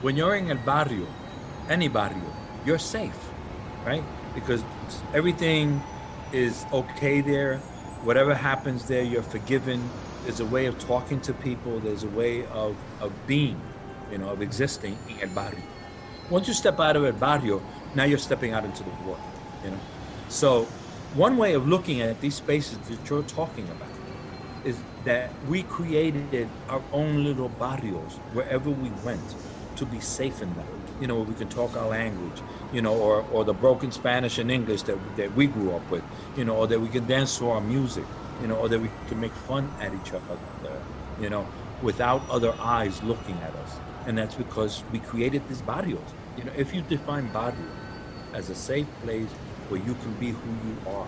when you're in el barrio, any barrio, you're safe, right? Because everything is okay there. Whatever happens there, you're forgiven. There's a way of talking to people. There's a way of, of being, you know, of existing in el barrio. Once you step out of el barrio, now you're stepping out into the world, you know. So one way of looking at these spaces that you're talking about is that we created our own little barrios wherever we went to be safe in them. You know, we can talk our language, you know, or, or the broken Spanish and English that, that we grew up with, you know, or that we can dance to our music, you know, or that we can make fun at each other, you know, without other eyes looking at us. And that's because we created these barrios. You know, if you define barrio as a safe place where you can be who you are,